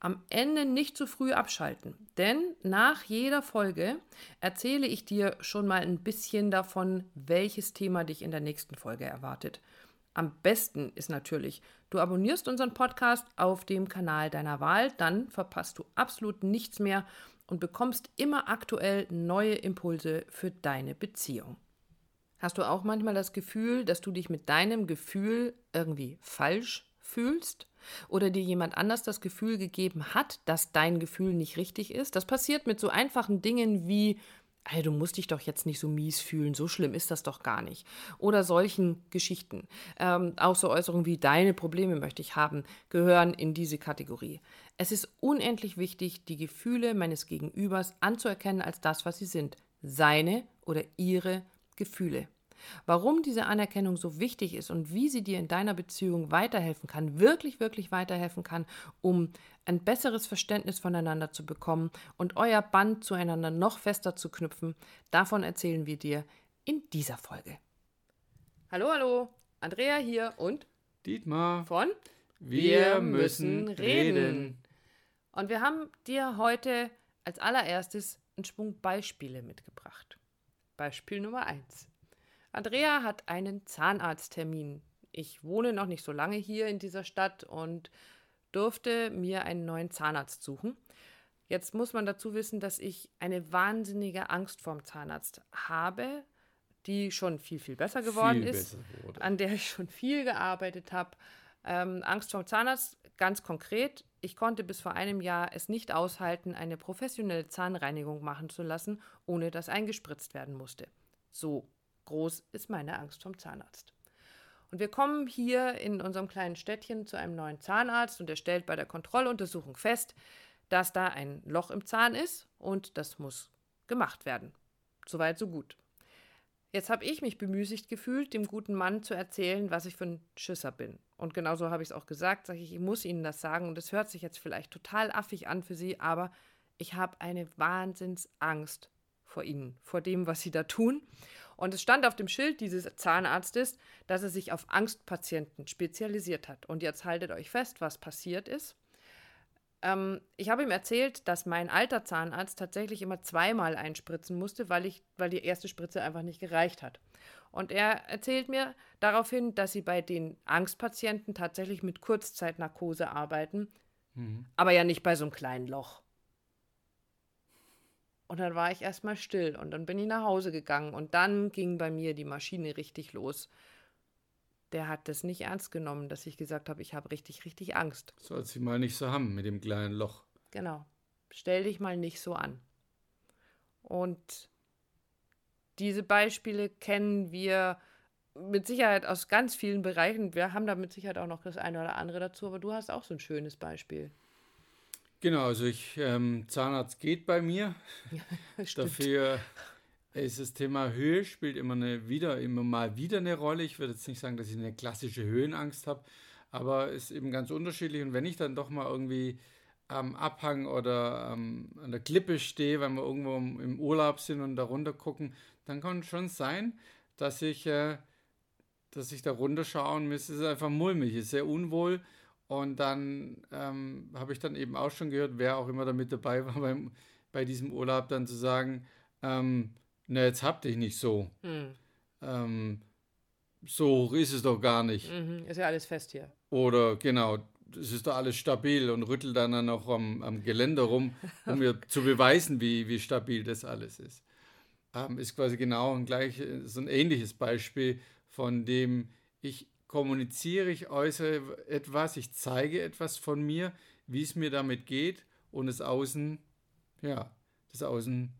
Am Ende nicht zu früh abschalten, denn nach jeder Folge erzähle ich dir schon mal ein bisschen davon, welches Thema dich in der nächsten Folge erwartet. Am besten ist natürlich, du abonnierst unseren Podcast auf dem Kanal deiner Wahl, dann verpasst du absolut nichts mehr und bekommst immer aktuell neue Impulse für deine Beziehung. Hast du auch manchmal das Gefühl, dass du dich mit deinem Gefühl irgendwie falsch fühlst? oder dir jemand anders das Gefühl gegeben hat, dass dein Gefühl nicht richtig ist. Das passiert mit so einfachen Dingen wie Hey, du musst dich doch jetzt nicht so mies fühlen, so schlimm ist das doch gar nicht. Oder solchen Geschichten. Ähm, auch so Äußerungen wie deine Probleme möchte ich haben, gehören in diese Kategorie. Es ist unendlich wichtig, die Gefühle meines Gegenübers anzuerkennen als das, was sie sind. Seine oder ihre Gefühle. Warum diese Anerkennung so wichtig ist und wie sie dir in deiner Beziehung weiterhelfen kann, wirklich, wirklich weiterhelfen kann, um ein besseres Verständnis voneinander zu bekommen und euer Band zueinander noch fester zu knüpfen, davon erzählen wir dir in dieser Folge. Hallo, hallo, Andrea hier und Dietmar von Wir müssen reden. Und wir haben dir heute als allererstes einen Schwung Beispiele mitgebracht. Beispiel Nummer 1. Andrea hat einen Zahnarzttermin. Ich wohne noch nicht so lange hier in dieser Stadt und durfte mir einen neuen Zahnarzt suchen. Jetzt muss man dazu wissen, dass ich eine wahnsinnige Angst vorm Zahnarzt habe, die schon viel, viel besser geworden Viel ist, besser an der ich schon viel gearbeitet habe. Ähm, Angst vorm Zahnarzt, ganz konkret. Ich konnte bis vor einem Jahr es nicht aushalten, eine professionelle Zahnreinigung machen zu lassen, ohne dass eingespritzt werden musste. So groß ist meine Angst vom Zahnarzt. Und wir kommen hier in unserem kleinen Städtchen zu einem neuen Zahnarzt und er stellt bei der Kontrolluntersuchung fest, dass da ein Loch im Zahn ist und das muss gemacht werden. Soweit, so gut. Jetzt habe ich mich bemüßigt gefühlt, dem guten Mann zu erzählen, was ich für ein Schisser bin. Und genauso habe ich es auch gesagt, sage ich, ich muss Ihnen das sagen. Und es hört sich jetzt vielleicht total affig an für Sie, aber ich habe eine Wahnsinnsangst vor Ihnen, vor dem, was Sie da tun. Und es stand auf dem Schild dieses Zahnarztes, dass er sich auf Angstpatienten spezialisiert hat. Und jetzt haltet euch fest, was passiert ist. Ähm, ich habe ihm erzählt, dass mein alter Zahnarzt tatsächlich immer zweimal einspritzen musste, weil, ich, weil die erste Spritze einfach nicht gereicht hat. Und er erzählt mir daraufhin, dass sie bei den Angstpatienten tatsächlich mit Kurzzeitnarkose arbeiten, aber ja nicht bei so einem kleinen Loch. Und dann war ich erstmal still und dann bin ich nach Hause gegangen und dann ging bei mir die Maschine richtig los. Der hat das nicht ernst genommen, dass ich gesagt habe, ich habe richtig, richtig Angst. Soll sie mal nicht so haben mit dem kleinen Loch. Genau. Stell dich mal nicht so an. Und diese Beispiele kennen wir mit Sicherheit aus ganz vielen Bereichen. Wir haben da mit Sicherheit auch noch das eine oder andere dazu, aber du hast auch so ein schönes Beispiel. Genau, also ich, ähm, Zahnarzt geht bei mir. Dafür ist das Thema Höhe spielt immer eine wieder immer mal wieder eine Rolle. Ich würde jetzt nicht sagen, dass ich eine klassische Höhenangst habe, aber ist eben ganz unterschiedlich. Und wenn ich dann doch mal irgendwie am Abhang oder ähm, an der Klippe stehe, weil wir irgendwo im Urlaub sind und da runter gucken, dann kann es schon sein, dass ich, äh, dass ich da runterschaue und mir ist es einfach mulmig, ist sehr unwohl. Und dann ähm, habe ich dann eben auch schon gehört, wer auch immer da mit dabei war beim, bei diesem Urlaub, dann zu sagen, ähm, na, jetzt hab dich nicht so. Hm. Ähm, so hoch ist es doch gar nicht. Mhm. Ist ja alles fest hier. Oder genau, es ist doch alles stabil und rüttelt dann noch am, am Geländer rum, um mir zu beweisen, wie, wie stabil das alles ist. Ähm, ist quasi genau ein gleich, so ein ähnliches Beispiel, von dem ich kommuniziere, ich äußere etwas, ich zeige etwas von mir, wie es mir damit geht und das Außen, ja, das Außen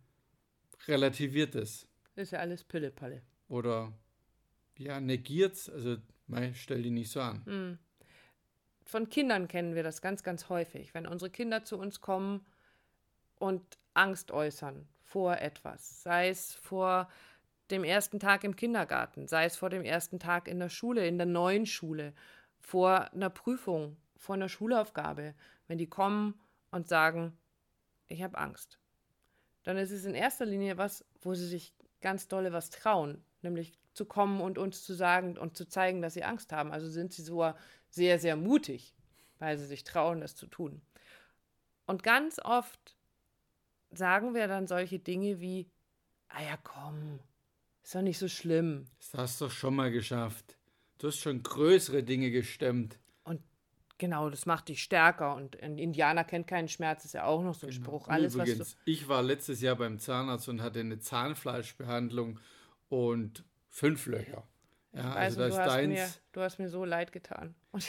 relativiert es. Ist ja alles Pille-Palle. Oder ja, negiert es, also mei, stell die nicht so an. Hm. Von Kindern kennen wir das ganz, ganz häufig. Wenn unsere Kinder zu uns kommen und Angst äußern vor etwas, sei es vor dem ersten Tag im Kindergarten, sei es vor dem ersten Tag in der Schule, in der neuen Schule, vor einer Prüfung, vor einer Schulaufgabe, wenn die kommen und sagen, ich habe Angst, dann ist es in erster Linie was, wo sie sich ganz dolle was trauen, nämlich zu kommen und uns zu sagen und zu zeigen, dass sie Angst haben. Also sind sie so sehr, sehr mutig, weil sie sich trauen, das zu tun. Und ganz oft sagen wir dann solche Dinge wie, ah ja, komm, ist doch nicht so schlimm. Das hast du doch schon mal geschafft. Du hast schon größere Dinge gestemmt. Und genau, das macht dich stärker. Und ein Indianer kennt keinen Schmerz, ist ja auch noch so ein Spruch. Alles, Übrigens, was du, ich war letztes Jahr beim Zahnarzt und hatte eine Zahnfleischbehandlung und fünf Löcher. Ja, also also du, da ist hast mir, deins, du hast mir so leid getan. Und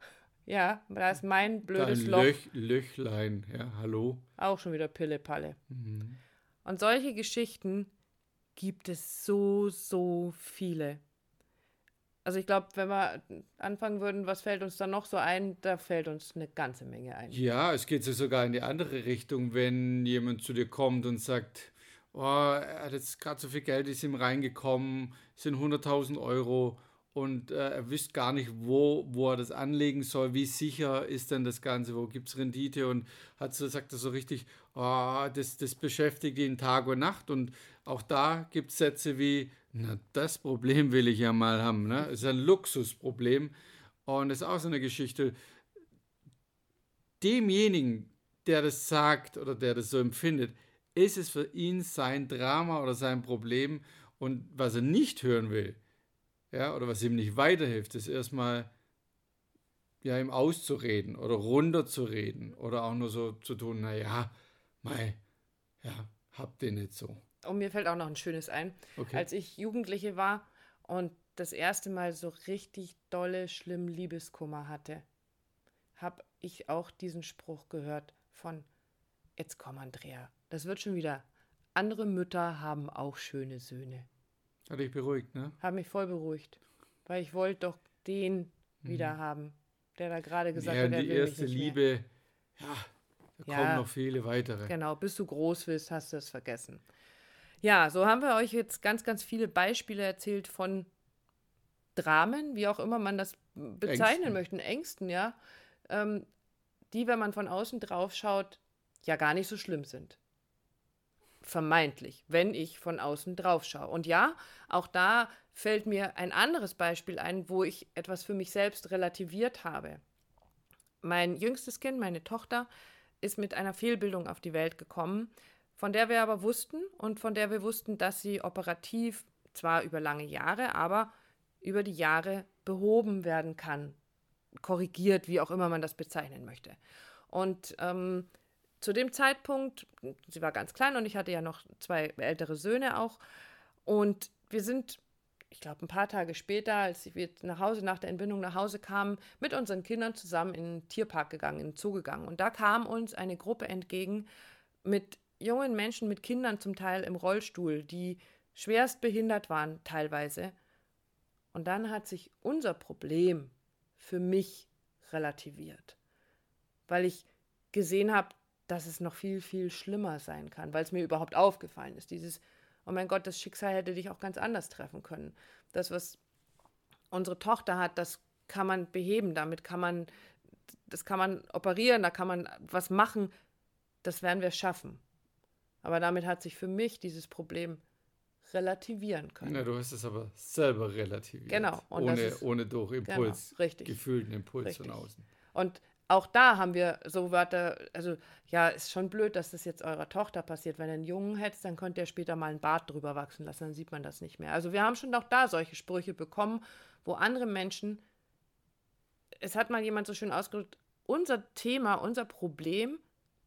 ja, da ist mein blödes Loch Löch, Löchlein. Ja, hallo. auch schon wieder Pille-Palle. Mhm. Und solche Geschichten gibt es so, so viele. Also ich glaube, wenn wir anfangen würden, was fällt uns da noch so ein, da fällt uns eine ganze Menge ein. Ja, es geht so sogar in die andere Richtung, wenn jemand zu dir kommt und sagt, oh, er hat jetzt gerade so viel Geld, ist ihm reingekommen, sind 100.000 Euro und äh, er wüsste gar nicht, wo, wo er das anlegen soll, wie sicher ist denn das Ganze, wo gibt es Rendite? Und hat so, sagt er so richtig, oh, das, das beschäftigt ihn Tag und Nacht. Und auch da gibt es Sätze wie, na, das Problem will ich ja mal haben, ne? Ist ein Luxusproblem und ist auch so eine Geschichte, demjenigen, der das sagt oder der das so empfindet, ist es für ihn sein Drama oder sein Problem und was er nicht hören will, ja, oder was ihm nicht weiterhilft, ist erstmal ja, ihm auszureden oder runterzureden oder auch nur so zu tun, naja, mei, ja, habt ihr nicht so. Und mir fällt auch noch ein schönes ein. Okay. Als ich Jugendliche war und das erste Mal so richtig dolle, schlimm Liebeskummer hatte, habe ich auch diesen Spruch gehört von, jetzt komm Andrea, das wird schon wieder. Andere Mütter haben auch schöne Söhne. Hat dich beruhigt, ne? Hat mich voll beruhigt, weil ich wollte doch den wieder haben, der da gerade gesagt Mhm. ja, hat, er die will erste mich nicht mehr. Liebe, ja, da Ja. kommen noch viele weitere. Genau, bis du groß bist, hast du es vergessen. Ja, so haben wir euch jetzt ganz, ganz viele Beispiele erzählt von Dramen, wie auch immer man das bezeichnen Ängsten. möchte, Ängsten, ja, ähm, die, wenn man von außen drauf schaut, ja gar nicht so schlimm sind. Vermeintlich, wenn ich von außen drauf schaue. Und ja, auch da fällt mir ein anderes Beispiel ein, wo ich etwas für mich selbst relativiert habe. Mein jüngstes Kind, meine Tochter, ist mit einer Fehlbildung auf die Welt gekommen, von der wir aber wussten und von der wir wussten, dass sie operativ zwar über lange Jahre, aber über die Jahre behoben werden kann, korrigiert, wie auch immer man das bezeichnen möchte. Und ähm, zu dem Zeitpunkt, sie war ganz klein und ich hatte ja noch zwei ältere Söhne auch, und wir sind, ich glaube, ein paar Tage später, als wir nach Hause, nach der Entbindung nach Hause kamen, mit unseren Kindern zusammen in den Tierpark gegangen, in den Zoo gegangen. Und da kam uns eine Gruppe entgegen mit jungen Menschen, mit Kindern zum Teil im Rollstuhl, die schwerst behindert waren teilweise. Und dann hat sich unser Problem für mich relativiert, weil ich gesehen habe, dass es noch viel, viel schlimmer sein kann, weil es mir überhaupt aufgefallen ist. Dieses, oh mein Gott, das Schicksal hätte dich auch ganz anders treffen können. Das, was unsere Tochter hat, das kann man beheben, damit kann man, das kann man operieren, da kann man was machen, das werden wir schaffen. Aber damit hat sich für mich dieses Problem relativieren können. Ja, du hast es aber selber relativiert. Genau. Und ohne, ist, ohne durch Impuls, genau, richtig. gefühlten Impuls richtig. von außen. Und auch da haben wir so Wörter, also ja, ist schon blöd, dass das jetzt eurer Tochter passiert. Wenn ihr einen Jungen hättest, dann könnt ihr später mal einen Bart drüber wachsen lassen, dann sieht man das nicht mehr. Also wir haben schon auch da solche Sprüche bekommen, wo andere Menschen, es hat mal jemand so schön ausgedrückt, unser Thema, unser Problem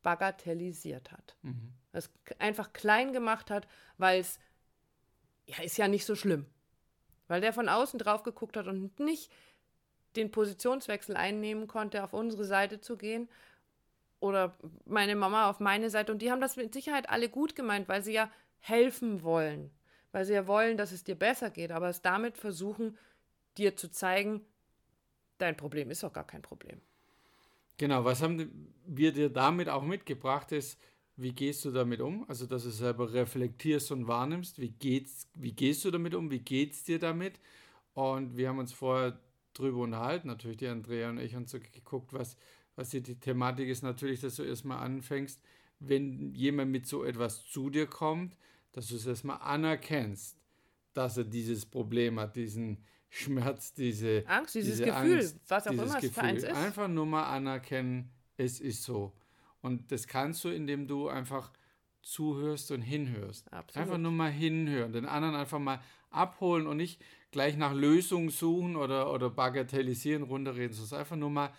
bagatellisiert hat. Mhm. Es einfach klein gemacht hat, weil es, ja, ist ja nicht so schlimm. Weil der von außen drauf geguckt hat und nicht den Positionswechsel einnehmen konnte, auf unsere Seite zu gehen oder meine Mama auf meine Seite. Und die haben das mit Sicherheit alle gut gemeint, weil sie ja helfen wollen, weil sie ja wollen, dass es dir besser geht, aber es damit versuchen, dir zu zeigen, dein Problem ist doch gar kein Problem. Genau, was haben wir dir damit auch mitgebracht, ist, wie gehst du damit um? Also, dass du selber reflektierst und wahrnimmst, wie, geht's, wie gehst du damit um, wie geht es dir damit? Und wir haben uns vorher drüber unterhalten, natürlich die Andrea und ich, und so geguckt, was, was die, die Thematik ist. Natürlich, dass du erstmal anfängst, wenn jemand mit so etwas zu dir kommt, dass du es erstmal anerkennst, dass er dieses Problem hat, diesen Schmerz, diese Angst, dieses diese Gefühl, Angst, was auch immer es für eins ist. Einfach nur mal anerkennen, es ist so. Und das kannst du, indem du einfach zuhörst und hinhörst. Absolut. Einfach nur mal hinhören, den anderen einfach mal abholen und nicht gleich nach Lösungen suchen oder, oder bagatellisieren, runterreden, sondern einfach nur mal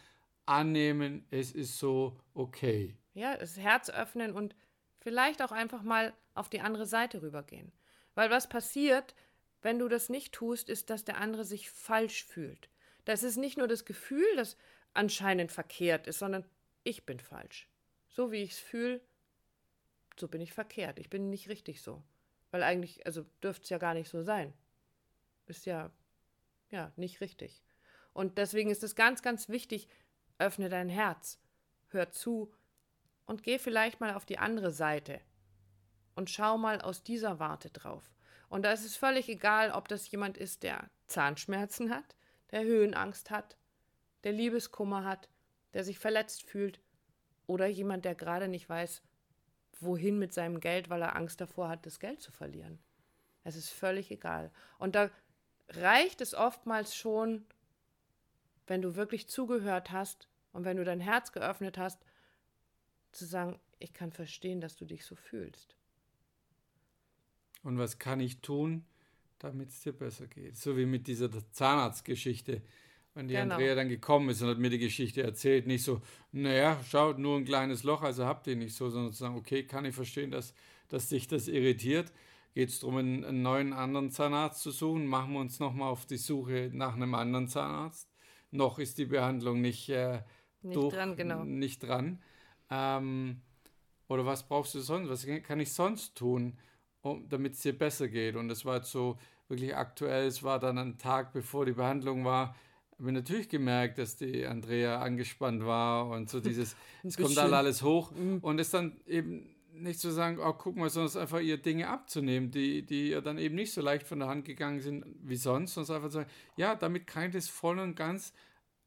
annehmen, es ist so okay. Ja, das Herz öffnen und vielleicht auch einfach mal auf die andere Seite rübergehen. Weil was passiert, wenn du das nicht tust, ist, dass der andere sich falsch fühlt. Das ist nicht nur das Gefühl, das anscheinend verkehrt ist, sondern ich bin falsch. So wie ich es fühle, so bin ich verkehrt. Ich bin nicht richtig so. Weil eigentlich, also dürfte es ja gar nicht so sein ist ja, ja nicht richtig. Und deswegen ist es ganz, ganz wichtig, öffne dein Herz, hör zu und geh vielleicht mal auf die andere Seite und schau mal aus dieser Warte drauf. Und da ist es völlig egal, ob das jemand ist, der Zahnschmerzen hat, der Höhenangst hat, der Liebeskummer hat, der sich verletzt fühlt oder jemand, der gerade nicht weiß, wohin mit seinem Geld, weil er Angst davor hat, das Geld zu verlieren. Es ist völlig egal. Und da reicht es oftmals schon, wenn du wirklich zugehört hast und wenn du dein Herz geöffnet hast, zu sagen, ich kann verstehen, dass du dich so fühlst. Und was kann ich tun, damit es dir besser geht? So wie mit dieser Zahnarztgeschichte. Wenn die genau. Andrea dann gekommen ist und hat mir die Geschichte erzählt, nicht so, naja, schaut nur ein kleines Loch, also habt ihr nicht so, sondern zu sagen, okay, kann ich verstehen, dass, dass dich das irritiert geht es darum, einen, einen, neuen anderen Zahnarzt zu suchen. Machen wir uns nochmal auf die Suche nach einem anderen Zahnarzt. Noch ist die Behandlung nicht, äh, nicht durch, dran. Genau. Nicht dran. Ähm, oder was brauchst du sonst? Was kann ich sonst tun, um, damit es dir besser geht? Und das war jetzt so wirklich aktuell. Es war dann ein Tag, bevor die Behandlung war. Habe ich natürlich gemerkt, dass die Andrea angespannt war und so dieses, es kommt dann alles hoch mhm. und es dann eben nicht zu sagen, oh, guck mal, sondern einfach ihr Dinge abzunehmen, die, die ihr dann eben nicht so leicht von der Hand gegangen sind wie sonst, sondern einfach zu sagen, ja, damit kann ich das voll und ganz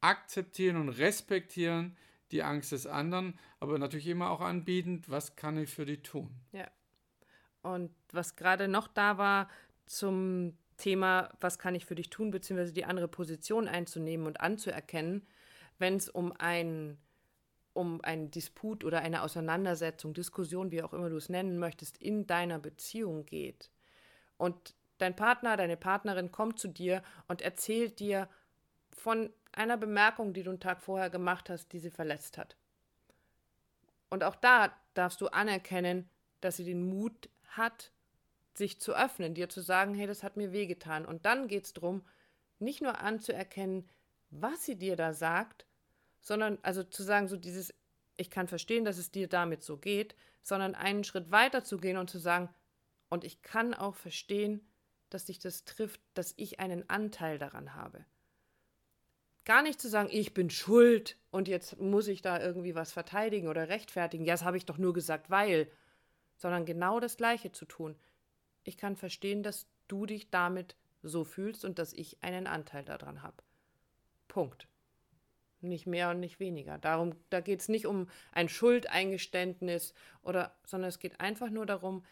akzeptieren und respektieren, die Angst des anderen, aber natürlich immer auch anbietend, was kann ich für die tun. Ja. Und was gerade noch da war zum Thema, was kann ich für dich tun, beziehungsweise die andere Position einzunehmen und anzuerkennen, wenn es um ein um einen Disput oder eine Auseinandersetzung, Diskussion, wie auch immer du es nennen möchtest, in deiner Beziehung geht. Und dein Partner, deine Partnerin kommt zu dir und erzählt dir von einer Bemerkung, die du einen Tag vorher gemacht hast, die sie verletzt hat. Und auch da darfst du anerkennen, dass sie den Mut hat, sich zu öffnen, dir zu sagen, hey, das hat mir wehgetan. Und dann geht es darum, nicht nur anzuerkennen, was sie dir da sagt, sondern also zu sagen, so dieses, ich kann verstehen, dass es dir damit so geht, sondern einen Schritt weiter zu gehen und zu sagen, und ich kann auch verstehen, dass dich das trifft, dass ich einen Anteil daran habe. Gar nicht zu sagen, ich bin schuld und jetzt muss ich da irgendwie was verteidigen oder rechtfertigen. Ja, das habe ich doch nur gesagt, weil. Sondern genau das Gleiche zu tun. Ich kann verstehen, dass du dich damit so fühlst und dass ich einen Anteil daran habe. Punkt. Nicht mehr und nicht weniger. Darum, da geht es nicht um ein Schuldeingeständnis oder, sondern es geht einfach nur darum,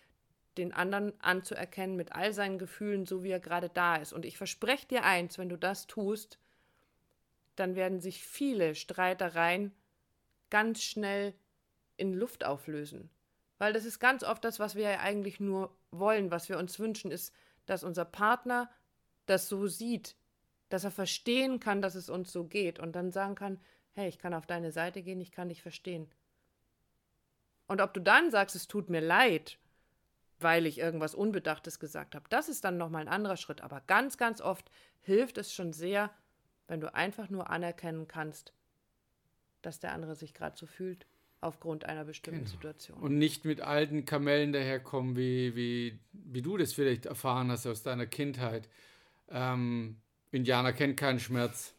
den anderen anzuerkennen mit all seinen Gefühlen, so wie er gerade da ist. Und ich verspreche dir eins, wenn du das tust, dann werden sich viele Streitereien ganz schnell in Luft auflösen. Weil das ist ganz oft das, was wir ja eigentlich nur wollen, was wir uns wünschen, ist, dass unser Partner das so sieht, dass er verstehen kann, dass es uns so geht und dann sagen kann, hey, ich kann auf deine Seite gehen, ich kann dich verstehen. Und ob du dann sagst, es tut mir leid, weil ich irgendwas Unbedachtes gesagt habe, das ist dann nochmal ein anderer Schritt. Aber ganz, ganz oft hilft es schon sehr, wenn du einfach nur anerkennen kannst, dass der andere sich gerade so fühlt aufgrund einer bestimmten genau. Situation. Und nicht mit alten Kamellen daherkommen, wie, wie, wie du das vielleicht erfahren hast aus deiner Kindheit. Ähm, Indianer kennt keinen Schmerz.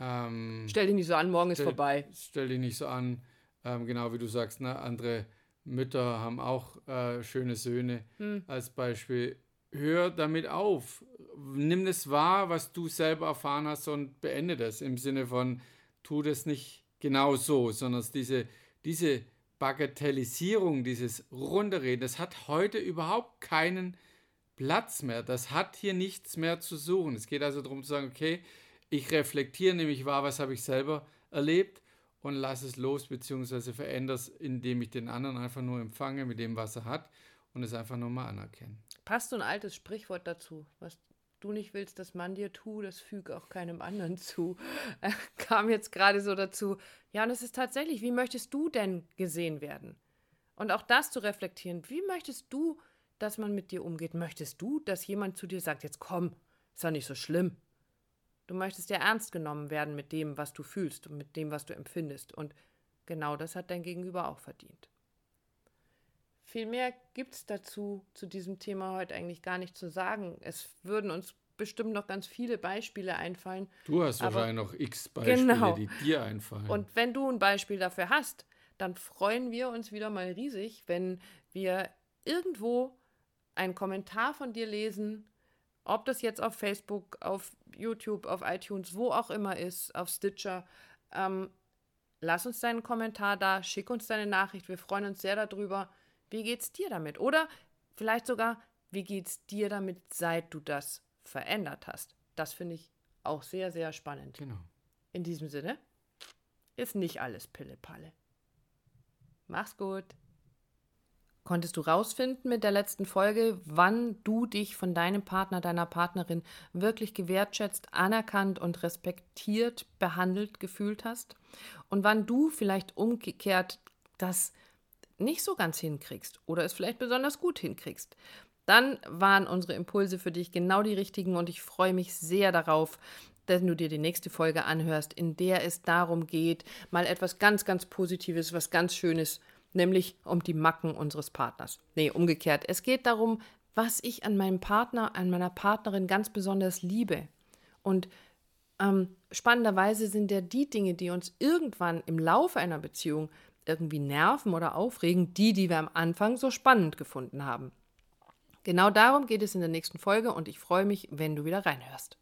Ähm, stell dich nicht so an, morgen stell, ist vorbei. Stell dich nicht so an. Ähm, genau wie du sagst, ne? andere Mütter haben auch äh, schöne Söhne hm. als Beispiel. Hör damit auf. Nimm es wahr, was du selber erfahren hast und beende das im Sinne von, tu das nicht genau so, sondern diese, diese Bagatellisierung, dieses Runterreden, das hat heute überhaupt keinen Platz mehr. Das hat hier nichts mehr zu suchen. Es geht also darum zu sagen, okay, ich reflektiere nämlich wahr, was habe ich selber erlebt und lasse es los, beziehungsweise verändere es, indem ich den anderen einfach nur empfange mit dem, was er hat und es einfach nur mal anerkenne. Passt so ein altes Sprichwort dazu, was du nicht willst, dass man dir tut, das füge auch keinem anderen zu. Äh, kam jetzt gerade so dazu. Ja, und es ist tatsächlich, wie möchtest du denn gesehen werden? Und auch das zu reflektieren, wie möchtest du, dass man mit dir umgeht? Möchtest du, dass jemand zu dir sagt, jetzt komm, ist doch nicht so schlimm. Du möchtest ja ernst genommen werden mit dem, was du fühlst und mit dem, was du empfindest. Und genau das hat dein Gegenüber auch verdient. Viel mehr gibt es dazu, zu diesem Thema heute eigentlich gar nicht zu sagen. Es würden uns bestimmt noch ganz viele Beispiele einfallen. Du hast wahrscheinlich noch x Beispiele, genau. die dir einfallen. Und wenn du ein Beispiel dafür hast, dann freuen wir uns wieder mal riesig, wenn wir irgendwo einen Kommentar von dir lesen, ob das jetzt auf Facebook, auf YouTube, auf iTunes, wo auch immer ist, auf Stitcher. Ähm, lass uns deinen Kommentar da, schick uns deine Nachricht. Wir freuen uns sehr darüber. Wie geht's dir damit? Oder vielleicht sogar, wie geht's dir damit, seit du das verändert hast? Das finde ich auch sehr, sehr spannend. Genau. In diesem Sinne ist nicht alles Pille-Palle. Mach's gut. Konntest du rausfinden mit der letzten Folge, wann du dich von deinem Partner, deiner Partnerin wirklich gewertschätzt, anerkannt und respektiert behandelt gefühlt hast? Und wann du vielleicht umgekehrt das nicht so ganz hinkriegst oder es vielleicht besonders gut hinkriegst, dann waren unsere Impulse für dich genau die richtigen und ich freue mich sehr darauf, wenn du dir die nächste Folge anhörst, in der es darum geht, mal etwas ganz, ganz Positives, was ganz Schönes, nämlich um die Macken unseres Partners. Nee, umgekehrt. Es geht darum, was ich an meinem Partner, an meiner Partnerin ganz besonders liebe. Und ähm, spannenderweise sind ja die Dinge, die uns irgendwann im Laufe einer Beziehung irgendwie nerven oder aufregen, die, die wir am Anfang so spannend gefunden haben. Genau darum geht es in der nächsten Folge und ich freue mich, wenn du wieder reinhörst.